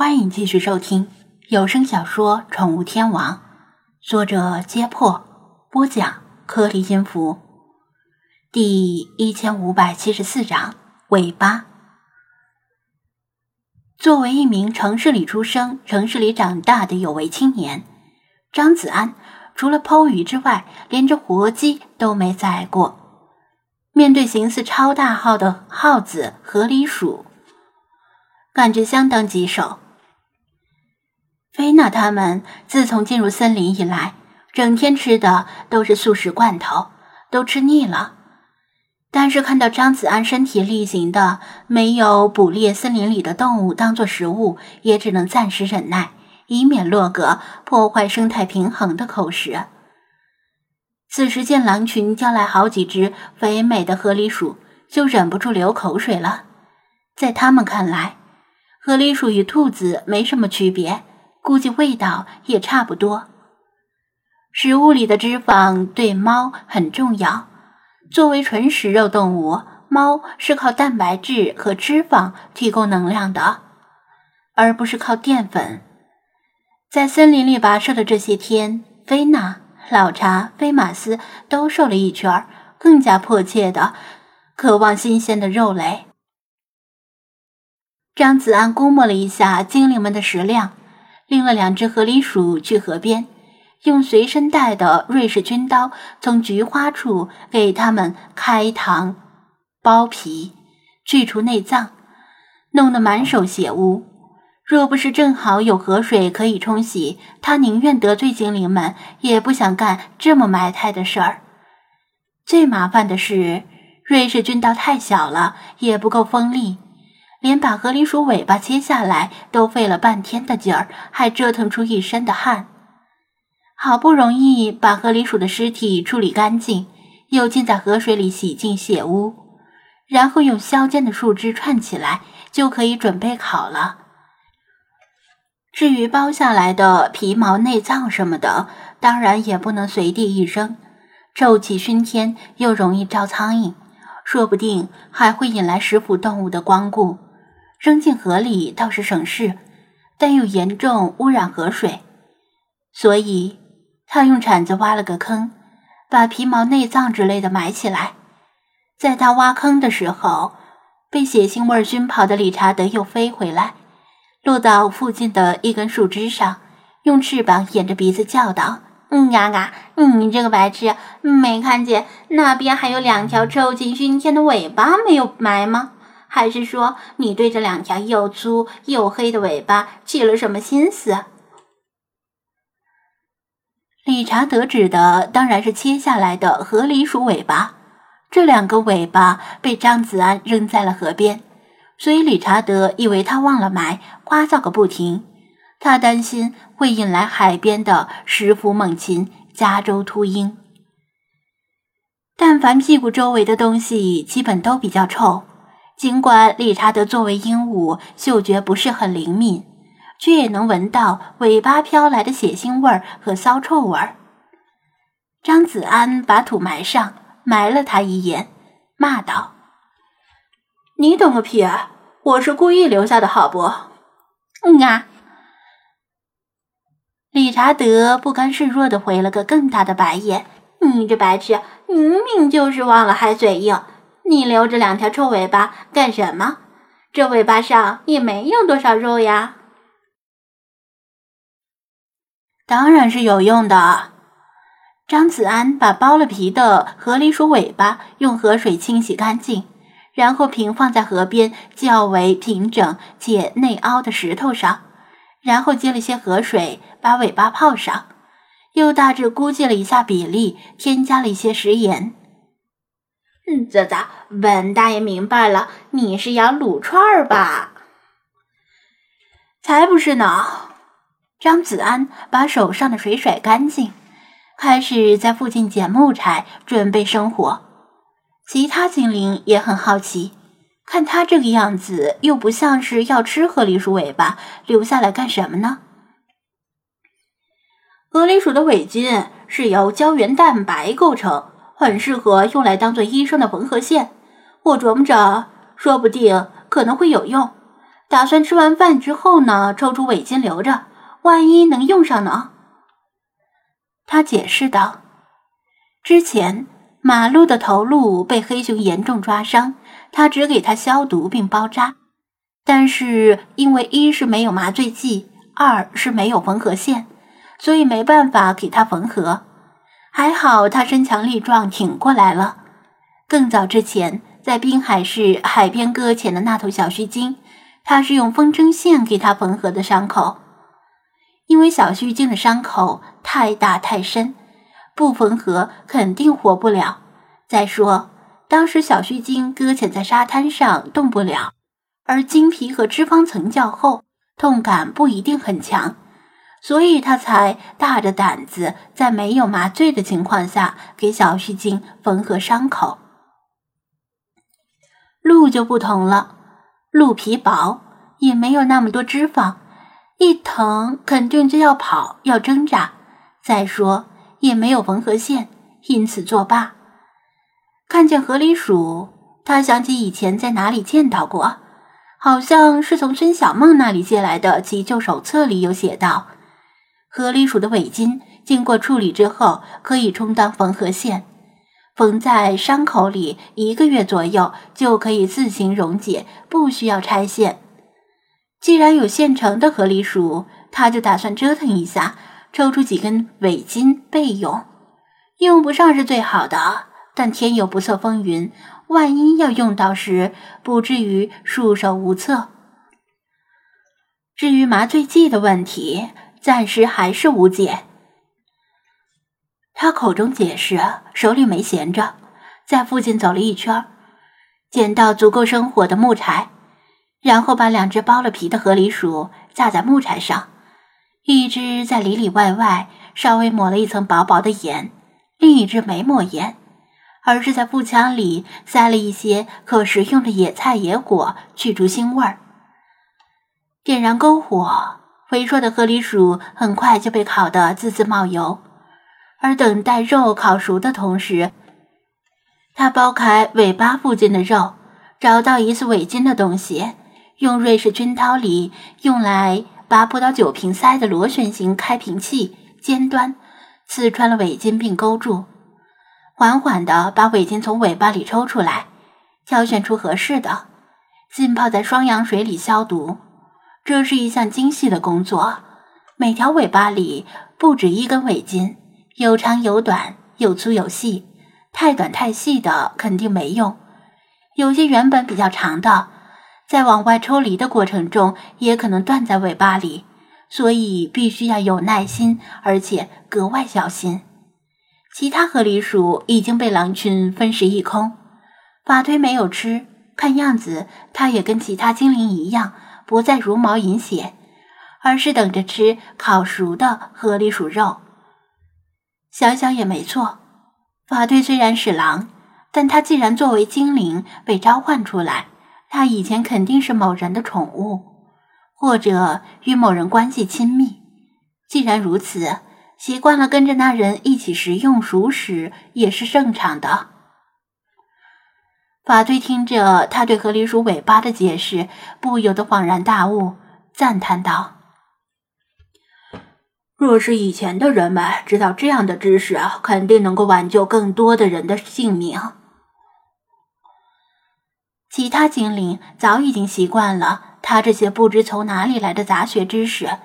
欢迎继续收听有声小说《宠物天王》，作者：揭破，播讲：颗粒音符，第一千五百七十四章尾巴。作为一名城市里出生、城市里长大的有为青年，张子安除了剖鱼之外，连只活鸡都没宰过。面对形似超大号的耗子、和狸鼠，感觉相当棘手。菲娜他们自从进入森林以来，整天吃的都是素食罐头，都吃腻了。但是看到张子安身体力行的，没有捕猎森林里的动物当做食物，也只能暂时忍耐，以免落个破坏生态平衡的口实。此时见狼群叫来好几只肥美的河狸鼠，就忍不住流口水了。在他们看来，河狸鼠与兔子没什么区别。估计味道也差不多。食物里的脂肪对猫很重要。作为纯食肉动物，猫是靠蛋白质和脂肪提供能量的，而不是靠淀粉。在森林里跋涉的这些天，菲娜、老查、菲马斯都瘦了一圈，更加迫切的渴望新鲜的肉类。张子安估摸了一下精灵们的食量。拎了两只河狸鼠去河边，用随身带的瑞士军刀从菊花处给他们开膛、剥皮、去除内脏，弄得满手血污。若不是正好有河水可以冲洗，他宁愿得罪精灵们，也不想干这么埋汰的事儿。最麻烦的是，瑞士军刀太小了，也不够锋利。连把河狸鼠尾巴切下来都费了半天的劲儿，还折腾出一身的汗。好不容易把河狸鼠的尸体处理干净，又浸在河水里洗净血污，然后用削尖的树枝串起来，就可以准备烤了。至于剥下来的皮毛、内脏什么的，当然也不能随地一扔，臭气熏天，又容易招苍蝇，说不定还会引来食腐动物的光顾。扔进河里倒是省事，但又严重污染河水，所以他用铲子挖了个坑，把皮毛、内脏之类的埋起来。在他挖坑的时候，被血腥味熏跑的理查德又飞回来，落到附近的一根树枝上，用翅膀掩着鼻子叫道：“嗯嘎嘎，你这个白痴，没看见那边还有两条臭气熏天的尾巴没有埋吗？”还是说你对这两条又粗又黑的尾巴起了什么心思？理查德指的当然是切下来的河狸鼠尾巴。这两个尾巴被张子安扔在了河边，所以理查德以为他忘了埋，夸噪个不停。他担心会引来海边的食腐猛禽加州秃鹰。但凡屁股周围的东西，基本都比较臭。尽管理查德作为鹦鹉，嗅觉不是很灵敏，却也能闻到尾巴飘来的血腥味儿和骚臭味儿。张子安把土埋上，埋了他一眼，骂道：“你懂个屁！啊我是故意留下的，好不？”嗯啊！理查德不甘示弱的回了个更大的白眼：“你这白痴，明明就是忘了还嘴硬。”你留着两条臭尾巴干什么？这尾巴上也没有多少肉呀。当然是有用的。张子安把剥了皮的河狸鼠尾巴用河水清洗干净，然后平放在河边较为平整且内凹的石头上，然后接了些河水把尾巴泡上，又大致估计了一下比例，添加了一些食盐。嗯，啧啧，本大爷明白了，你是要撸串儿吧？才不是呢！张子安把手上的水甩干净，开始在附近捡木柴，准备生火。其他精灵也很好奇，看他这个样子，又不像是要吃河狸鼠尾巴，留下来干什么呢？河狸鼠的尾筋是由胶原蛋白构成。很适合用来当做医生的缝合线，我琢磨着，说不定可能会有用。打算吃完饭之后呢，抽出围巾留着，万一能用上呢。他解释道：“之前马路的头颅被黑熊严重抓伤，他只给他消毒并包扎，但是因为一是没有麻醉剂，二是没有缝合线，所以没办法给他缝合。还好他身强力壮，挺过来了。更早之前，在滨海市海边搁浅的那头小须鲸。”他是用风筝线给他缝合的伤口，因为小须鲸的伤口太大太深，不缝合肯定活不了。再说，当时小须鲸搁浅在沙滩上动不了，而鲸皮和脂肪层较厚，痛感不一定很强，所以他才大着胆子在没有麻醉的情况下给小须鲸缝合伤口。鹿就不同了。鹿皮薄，也没有那么多脂肪，一疼肯定就要跑，要挣扎。再说也没有缝合线，因此作罢。看见河狸鼠，他想起以前在哪里见到过，好像是从孙小梦那里借来的急救手册里有写到，河狸鼠的尾巾经过处理之后可以充当缝合线。缝在伤口里一个月左右就可以自行溶解，不需要拆线。既然有现成的河狸鼠，他就打算折腾一下，抽出几根尾巾备用。用不上是最好的，但天有不测风云，万一要用到时，不至于束手无策。至于麻醉剂的问题，暂时还是无解。他口中解释，手里没闲着，在附近走了一圈，捡到足够生火的木柴，然后把两只剥了皮的河狸鼠架在木柴上，一只在里里外外稍微抹了一层薄薄的盐，另一只没抹盐，而是在腹腔里塞了一些可食用的野菜野果，去除腥味儿。点燃篝火，肥硕的河狸鼠很快就被烤得滋滋冒油。而等待肉烤熟的同时，他剥开尾巴附近的肉，找到疑似尾筋的东西，用瑞士军刀里用来拔葡萄酒瓶塞的螺旋形开瓶器尖端刺穿了尾筋并勾住，缓缓地把尾筋从尾巴里抽出来，挑选出合适的，浸泡在双氧水里消毒。这是一项精细的工作，每条尾巴里不止一根尾巾。有长有短，有粗有细，太短太细的肯定没用。有些原本比较长的，在往外抽离的过程中也可能断在尾巴里，所以必须要有耐心，而且格外小心。其他河狸鼠已经被狼群分食一空，法推没有吃，看样子它也跟其他精灵一样，不再茹毛饮血，而是等着吃烤熟的河狸鼠肉。想想也没错，法队虽然是狼，但他既然作为精灵被召唤出来，他以前肯定是某人的宠物，或者与某人关系亲密。既然如此，习惯了跟着那人一起食用熟食也是正常的。法队听着他对河狸鼠尾巴的解释，不由得恍然大悟，赞叹道。若是以前的人们知道这样的知识，肯定能够挽救更多的人的性命。其他精灵早已经习惯了他这些不知从哪里来的杂学知识，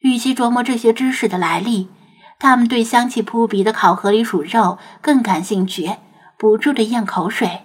与其琢磨这些知识的来历，他们对香气扑鼻的烤河狸鼠肉更感兴趣，不住的咽口水。